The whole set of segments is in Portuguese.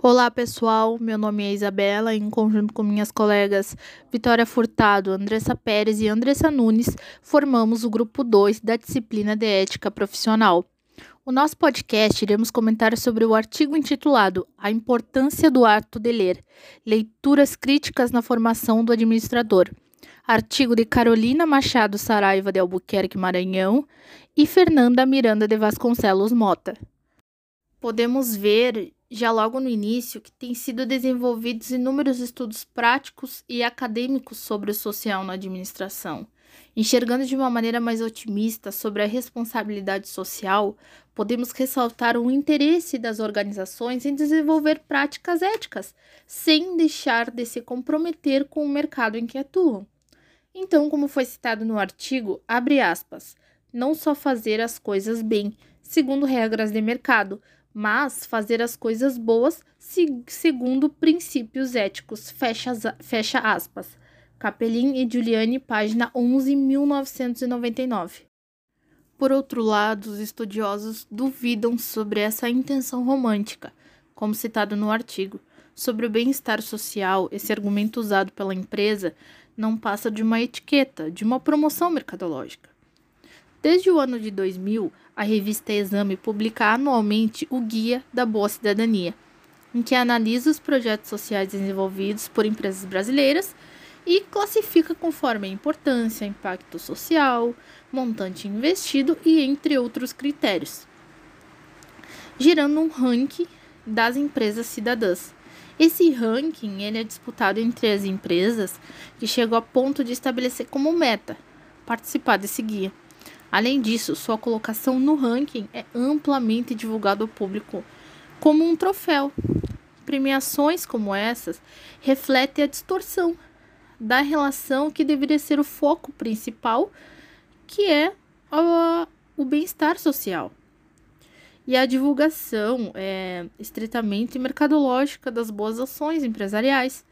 Olá pessoal, meu nome é Isabela em conjunto com minhas colegas Vitória Furtado, Andressa Pérez e Andressa Nunes, formamos o grupo 2 da disciplina de ética profissional. O nosso podcast iremos comentar sobre o artigo intitulado A importância do ato de ler, leituras críticas na formação do administrador. Artigo de Carolina Machado Saraiva de Albuquerque Maranhão e Fernanda Miranda de Vasconcelos Mota. Podemos ver já logo no início que têm sido desenvolvidos inúmeros estudos práticos e acadêmicos sobre o social na administração. Enxergando de uma maneira mais otimista sobre a responsabilidade social, podemos ressaltar o interesse das organizações em desenvolver práticas éticas, sem deixar de se comprometer com o mercado em que atuam. Então, como foi citado no artigo, abre aspas, não só fazer as coisas bem, segundo regras de mercado, mas fazer as coisas boas segundo princípios éticos. Fecha, fecha aspas. Capelin e Giuliani, página 11, 1999. Por outro lado, os estudiosos duvidam sobre essa intenção romântica, como citado no artigo. Sobre o bem-estar social, esse argumento usado pela empresa não passa de uma etiqueta, de uma promoção mercadológica. Desde o ano de 2000, a revista Exame publica anualmente o Guia da Boa Cidadania, em que analisa os projetos sociais desenvolvidos por empresas brasileiras e classifica conforme a importância, impacto social, montante investido e entre outros critérios, gerando um ranking das empresas cidadãs. Esse ranking ele é disputado entre as empresas que chegam a ponto de estabelecer como meta participar desse guia. Além disso, sua colocação no ranking é amplamente divulgada ao público como um troféu. Premiações como essas refletem a distorção da relação que deveria ser o foco principal, que é o bem-estar social. E a divulgação é estritamente mercadológica das boas ações empresariais.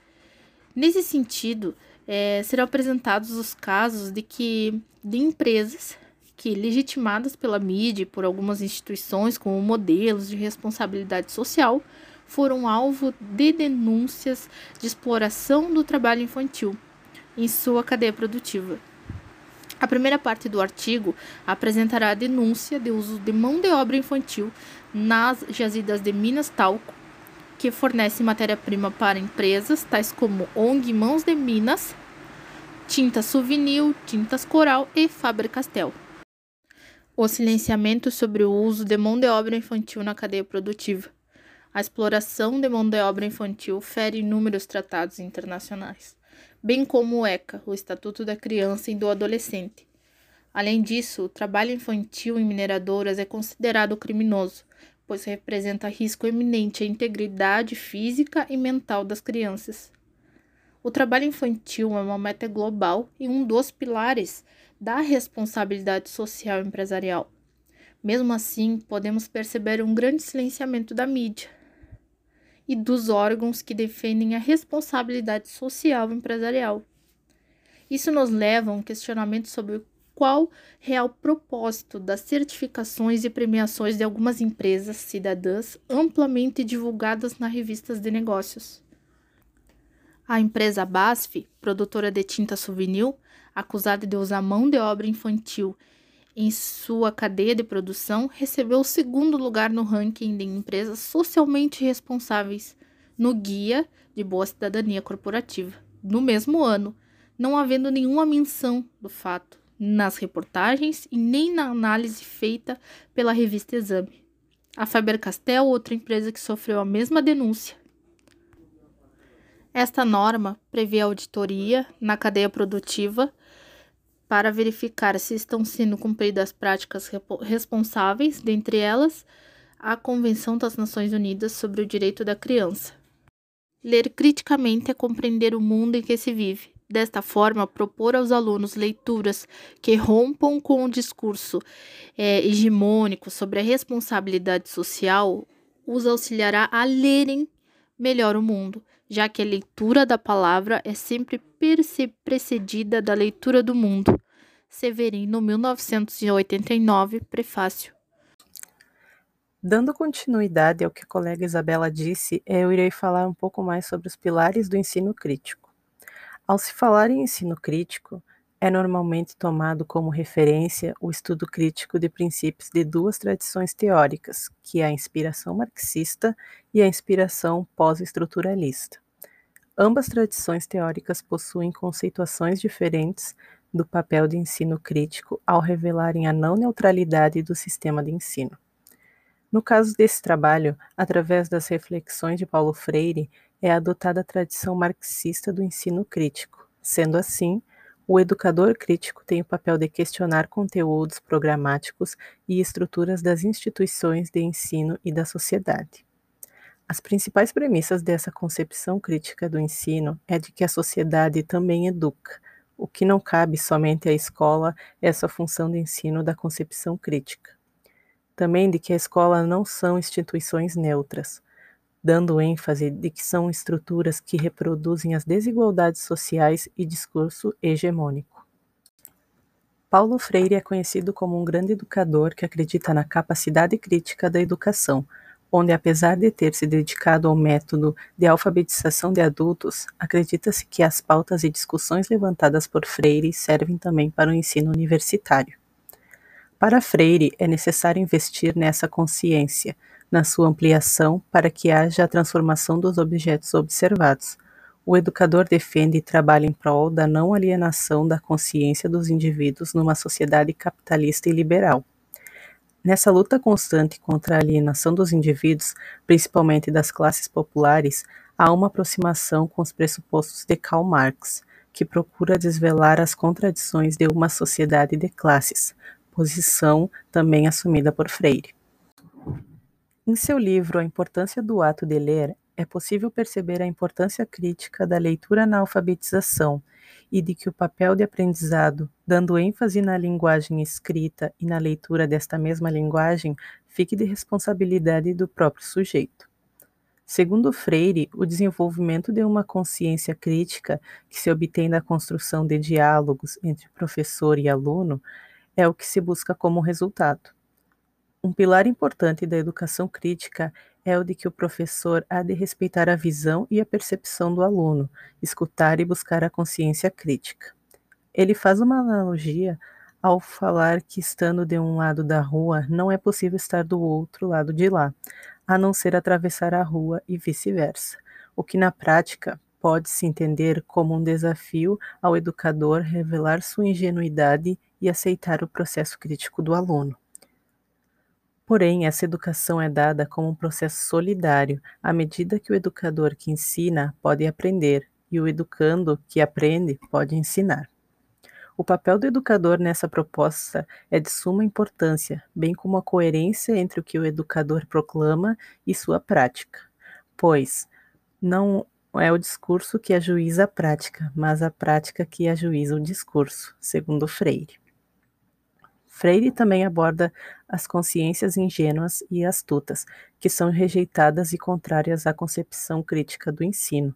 Nesse sentido, é, serão apresentados os casos de que de empresas que, legitimadas pela mídia e por algumas instituições como modelos de responsabilidade social, foram alvo de denúncias de exploração do trabalho infantil em sua cadeia produtiva. A primeira parte do artigo apresentará a denúncia de uso de mão de obra infantil nas jazidas de Minas Talco, que fornece matéria-prima para empresas tais como ONG Mãos de Minas, Tinta Souvenir, Tintas Coral e Faber-Castell o silenciamento sobre o uso de mão de obra infantil na cadeia produtiva. A exploração de mão de obra infantil fere inúmeros tratados internacionais, bem como o ECA, o Estatuto da Criança e do Adolescente. Além disso, o trabalho infantil em mineradoras é considerado criminoso, pois representa risco eminente à integridade física e mental das crianças. O trabalho infantil é uma meta global e um dos pilares da responsabilidade social empresarial. Mesmo assim, podemos perceber um grande silenciamento da mídia e dos órgãos que defendem a responsabilidade social empresarial. Isso nos leva a um questionamento sobre qual real propósito das certificações e premiações de algumas empresas cidadãs amplamente divulgadas nas revistas de negócios. A empresa BASF, produtora de tinta souvenir, acusada de usar mão de obra infantil em sua cadeia de produção, recebeu o segundo lugar no ranking de empresas socialmente responsáveis no Guia de Boa Cidadania Corporativa, no mesmo ano, não havendo nenhuma menção do fato nas reportagens e nem na análise feita pela revista Exame. A Faber-Castell, outra empresa que sofreu a mesma denúncia, esta norma prevê auditoria na cadeia produtiva para verificar se estão sendo cumpridas práticas responsáveis, dentre elas a Convenção das Nações Unidas sobre o Direito da Criança. Ler criticamente é compreender o mundo em que se vive. Desta forma, propor aos alunos leituras que rompam com o discurso é, hegemônico sobre a responsabilidade social os auxiliará a lerem melhor o mundo, já que a leitura da palavra é sempre precedida da leitura do mundo. Severino, 1989, prefácio. Dando continuidade ao que a colega Isabela disse, eu irei falar um pouco mais sobre os pilares do ensino crítico. Ao se falar em ensino crítico, é normalmente tomado como referência o estudo crítico de princípios de duas tradições teóricas, que é a inspiração marxista e a inspiração pós-estruturalista. Ambas tradições teóricas possuem conceituações diferentes do papel de ensino crítico ao revelarem a não neutralidade do sistema de ensino. No caso desse trabalho, através das reflexões de Paulo Freire, é adotada a tradição marxista do ensino crítico. Sendo assim, o educador crítico tem o papel de questionar conteúdos programáticos e estruturas das instituições de ensino e da sociedade. As principais premissas dessa concepção crítica do ensino é de que a sociedade também educa, o que não cabe somente à escola essa função de ensino da concepção crítica. Também de que a escola não são instituições neutras, dando ênfase de que são estruturas que reproduzem as desigualdades sociais e discurso hegemônico. Paulo Freire é conhecido como um grande educador que acredita na capacidade crítica da educação, onde, apesar de ter se dedicado ao método de alfabetização de adultos, acredita-se que as pautas e discussões levantadas por Freire servem também para o ensino universitário. Para Freire, é necessário investir nessa consciência, na sua ampliação, para que haja a transformação dos objetos observados. O educador defende e trabalha em prol da não alienação da consciência dos indivíduos numa sociedade capitalista e liberal. Nessa luta constante contra a alienação dos indivíduos, principalmente das classes populares, há uma aproximação com os pressupostos de Karl Marx, que procura desvelar as contradições de uma sociedade de classes, posição também assumida por Freire. Em seu livro A Importância do Ato de Ler, é possível perceber a importância crítica da leitura na alfabetização e de que o papel de aprendizado, dando ênfase na linguagem escrita e na leitura desta mesma linguagem, fique de responsabilidade do próprio sujeito. Segundo Freire, o desenvolvimento de uma consciência crítica que se obtém da construção de diálogos entre professor e aluno é o que se busca como resultado. Um pilar importante da educação crítica é o de que o professor há de respeitar a visão e a percepção do aluno, escutar e buscar a consciência crítica. Ele faz uma analogia ao falar que, estando de um lado da rua, não é possível estar do outro lado de lá, a não ser atravessar a rua e vice-versa, o que na prática pode-se entender como um desafio ao educador revelar sua ingenuidade e aceitar o processo crítico do aluno. Porém, essa educação é dada como um processo solidário, à medida que o educador que ensina pode aprender e o educando que aprende pode ensinar. O papel do educador nessa proposta é de suma importância, bem como a coerência entre o que o educador proclama e sua prática, pois não é o discurso que ajuiza a prática, mas a prática que ajuiza o discurso, segundo Freire. Freire também aborda as consciências ingênuas e astutas, que são rejeitadas e contrárias à concepção crítica do ensino.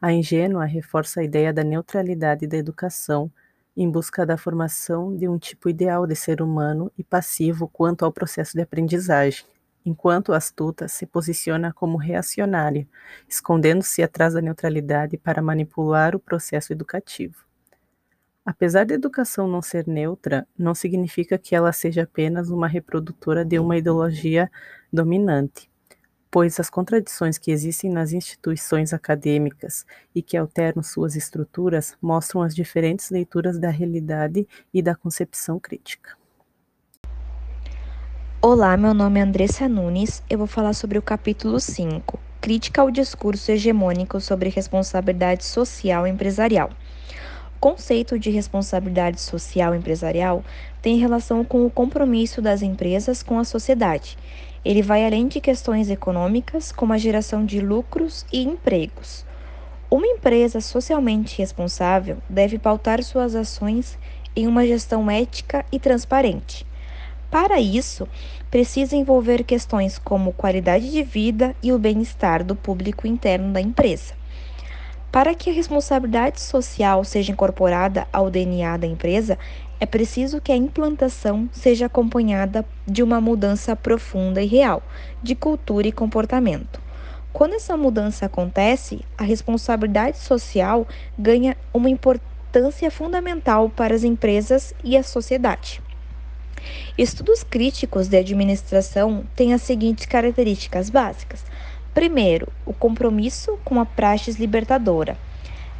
A ingênua reforça a ideia da neutralidade da educação, em busca da formação de um tipo ideal de ser humano e passivo quanto ao processo de aprendizagem, enquanto astuta se posiciona como reacionária, escondendo-se atrás da neutralidade para manipular o processo educativo. Apesar da educação não ser neutra, não significa que ela seja apenas uma reprodutora de uma ideologia dominante, pois as contradições que existem nas instituições acadêmicas e que alteram suas estruturas mostram as diferentes leituras da realidade e da concepção crítica. Olá, meu nome é Andressa Nunes. Eu vou falar sobre o capítulo 5, Crítica ao discurso hegemônico sobre responsabilidade social empresarial conceito de responsabilidade social empresarial tem relação com o compromisso das empresas com a sociedade. Ele vai além de questões econômicas, como a geração de lucros e empregos. Uma empresa socialmente responsável deve pautar suas ações em uma gestão ética e transparente. Para isso, precisa envolver questões como qualidade de vida e o bem-estar do público interno da empresa. Para que a responsabilidade social seja incorporada ao DNA da empresa, é preciso que a implantação seja acompanhada de uma mudança profunda e real de cultura e comportamento. Quando essa mudança acontece, a responsabilidade social ganha uma importância fundamental para as empresas e a sociedade. Estudos críticos de administração têm as seguintes características básicas. Primeiro, o compromisso com a praxis libertadora.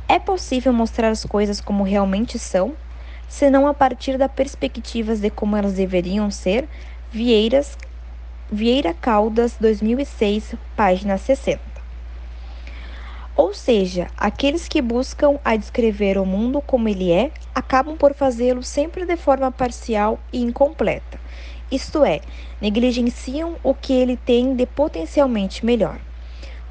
É possível mostrar as coisas como realmente são, senão a partir da perspectivas de como elas deveriam ser. Vieiras, Vieira Caldas, 2006, página 60. Ou seja, aqueles que buscam a descrever o mundo como ele é, acabam por fazê-lo sempre de forma parcial e incompleta. Isto é, negligenciam o que ele tem de potencialmente melhor.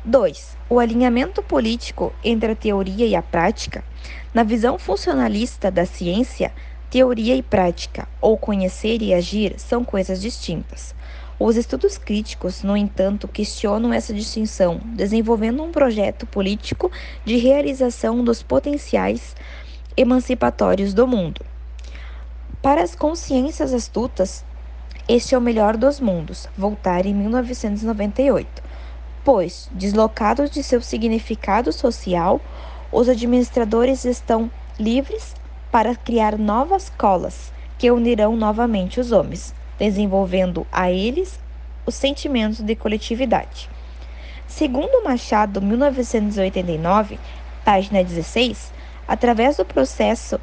2. O alinhamento político entre a teoria e a prática. Na visão funcionalista da ciência, teoria e prática, ou conhecer e agir, são coisas distintas. Os estudos críticos, no entanto, questionam essa distinção, desenvolvendo um projeto político de realização dos potenciais emancipatórios do mundo. Para as consciências astutas, este é o melhor dos mundos, voltar em 1998, pois, deslocados de seu significado social, os administradores estão livres para criar novas colas que unirão novamente os homens desenvolvendo a eles o sentimento de coletividade. Segundo Machado, 1989, página 16, através do processo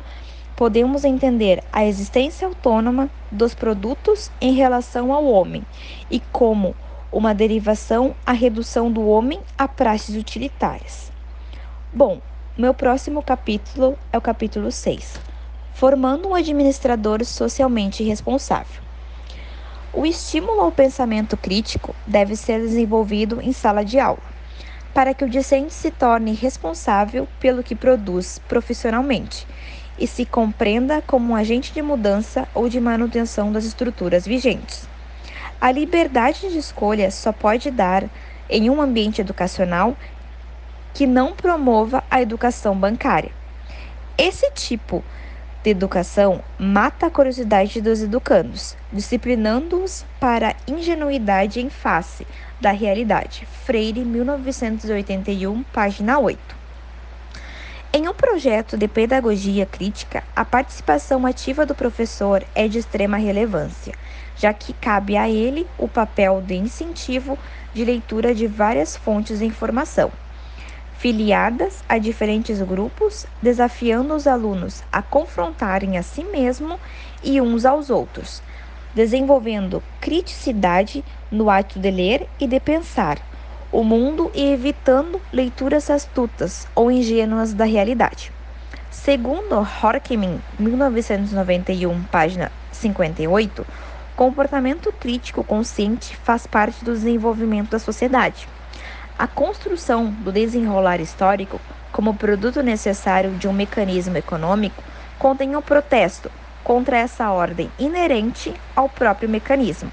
podemos entender a existência autônoma dos produtos em relação ao homem e como uma derivação a redução do homem a praxes utilitárias. Bom, meu próximo capítulo é o capítulo 6, formando um administrador socialmente responsável. O estímulo ao pensamento crítico deve ser desenvolvido em sala de aula, para que o discente se torne responsável pelo que produz profissionalmente e se compreenda como um agente de mudança ou de manutenção das estruturas vigentes. A liberdade de escolha só pode dar em um ambiente educacional que não promova a educação bancária. Esse tipo de educação mata a curiosidade dos educandos, disciplinando-os para ingenuidade em face da realidade. Freire, 1981, página 8. Em um projeto de pedagogia crítica, a participação ativa do professor é de extrema relevância, já que cabe a ele o papel de incentivo de leitura de várias fontes de informação filiadas a diferentes grupos, desafiando os alunos a confrontarem a si mesmo e uns aos outros, desenvolvendo criticidade no ato de ler e de pensar o mundo e evitando leituras astutas ou ingênuas da realidade. Segundo Horkheimer, 1991, página 58, comportamento crítico consciente faz parte do desenvolvimento da sociedade. A construção do desenrolar histórico como produto necessário de um mecanismo econômico contém um protesto contra essa ordem inerente ao próprio mecanismo.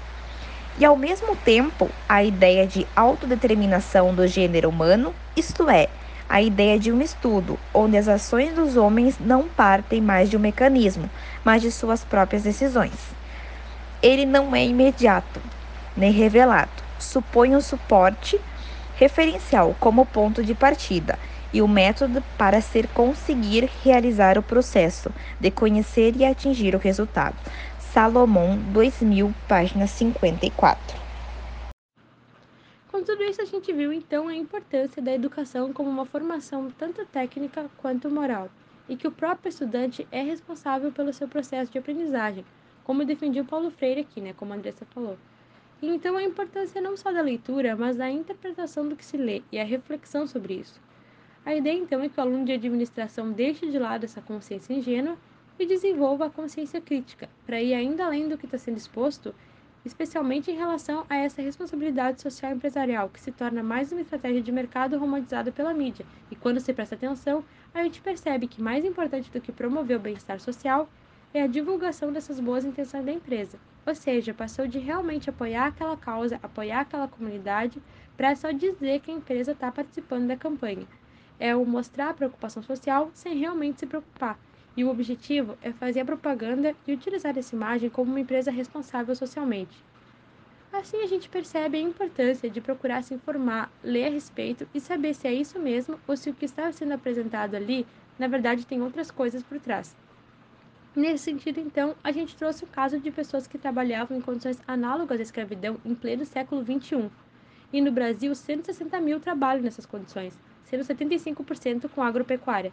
E ao mesmo tempo, a ideia de autodeterminação do gênero humano, isto é, a ideia de um estudo onde as ações dos homens não partem mais de um mecanismo, mas de suas próprias decisões. Ele não é imediato, nem revelado, supõe um suporte referencial como ponto de partida e o método para ser conseguir realizar o processo de conhecer e atingir o resultado. Salomão 2000, página 54. Com tudo isso, a gente viu então a importância da educação como uma formação tanto técnica quanto moral, e que o próprio estudante é responsável pelo seu processo de aprendizagem, como defendia Paulo Freire aqui, né, como a Andressa falou. Então, a importância não só da leitura, mas da interpretação do que se lê e a reflexão sobre isso. A ideia, então, é que o aluno de administração deixe de lado essa consciência ingênua e desenvolva a consciência crítica, para ir ainda além do que está sendo exposto, especialmente em relação a essa responsabilidade social empresarial, que se torna mais uma estratégia de mercado romantizada pela mídia. E quando se presta atenção, a gente percebe que mais importante do que promover o bem-estar social é a divulgação dessas boas intenções da empresa. Ou seja, passou de realmente apoiar aquela causa, apoiar aquela comunidade, para só dizer que a empresa está participando da campanha. É o mostrar preocupação social sem realmente se preocupar. e o objetivo é fazer a propaganda e utilizar essa imagem como uma empresa responsável socialmente. Assim a gente percebe a importância de procurar se informar, ler a respeito e saber se é isso mesmo ou se o que está sendo apresentado ali, na verdade, tem outras coisas por trás. Nesse sentido, então, a gente trouxe o caso de pessoas que trabalhavam em condições análogas à escravidão em pleno século XXI. E no Brasil, 160 mil trabalham nessas condições, sendo 75% com agropecuária.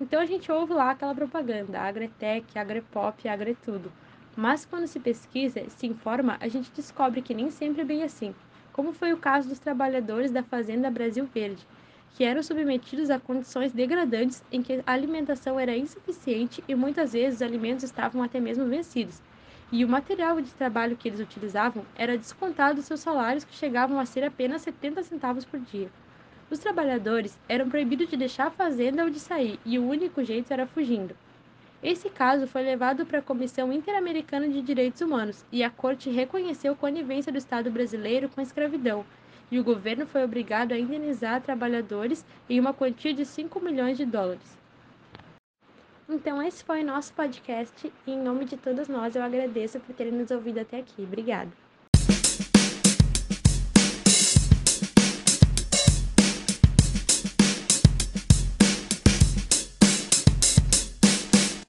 Então a gente ouve lá aquela propaganda, agretec, agrepop, agretudo. Mas quando se pesquisa, se informa, a gente descobre que nem sempre é bem assim, como foi o caso dos trabalhadores da Fazenda Brasil Verde, que eram submetidos a condições degradantes em que a alimentação era insuficiente e muitas vezes os alimentos estavam até mesmo vencidos. E o material de trabalho que eles utilizavam era descontado dos seus salários que chegavam a ser apenas 70 centavos por dia. Os trabalhadores eram proibidos de deixar a fazenda ou de sair, e o único jeito era fugindo. Esse caso foi levado para a Comissão Interamericana de Direitos Humanos e a corte reconheceu a conivência do Estado brasileiro com a escravidão e o governo foi obrigado a indenizar trabalhadores em uma quantia de 5 milhões de dólares. Então, esse foi nosso podcast e, em nome de todos nós, eu agradeço por terem nos ouvido até aqui. Obrigada.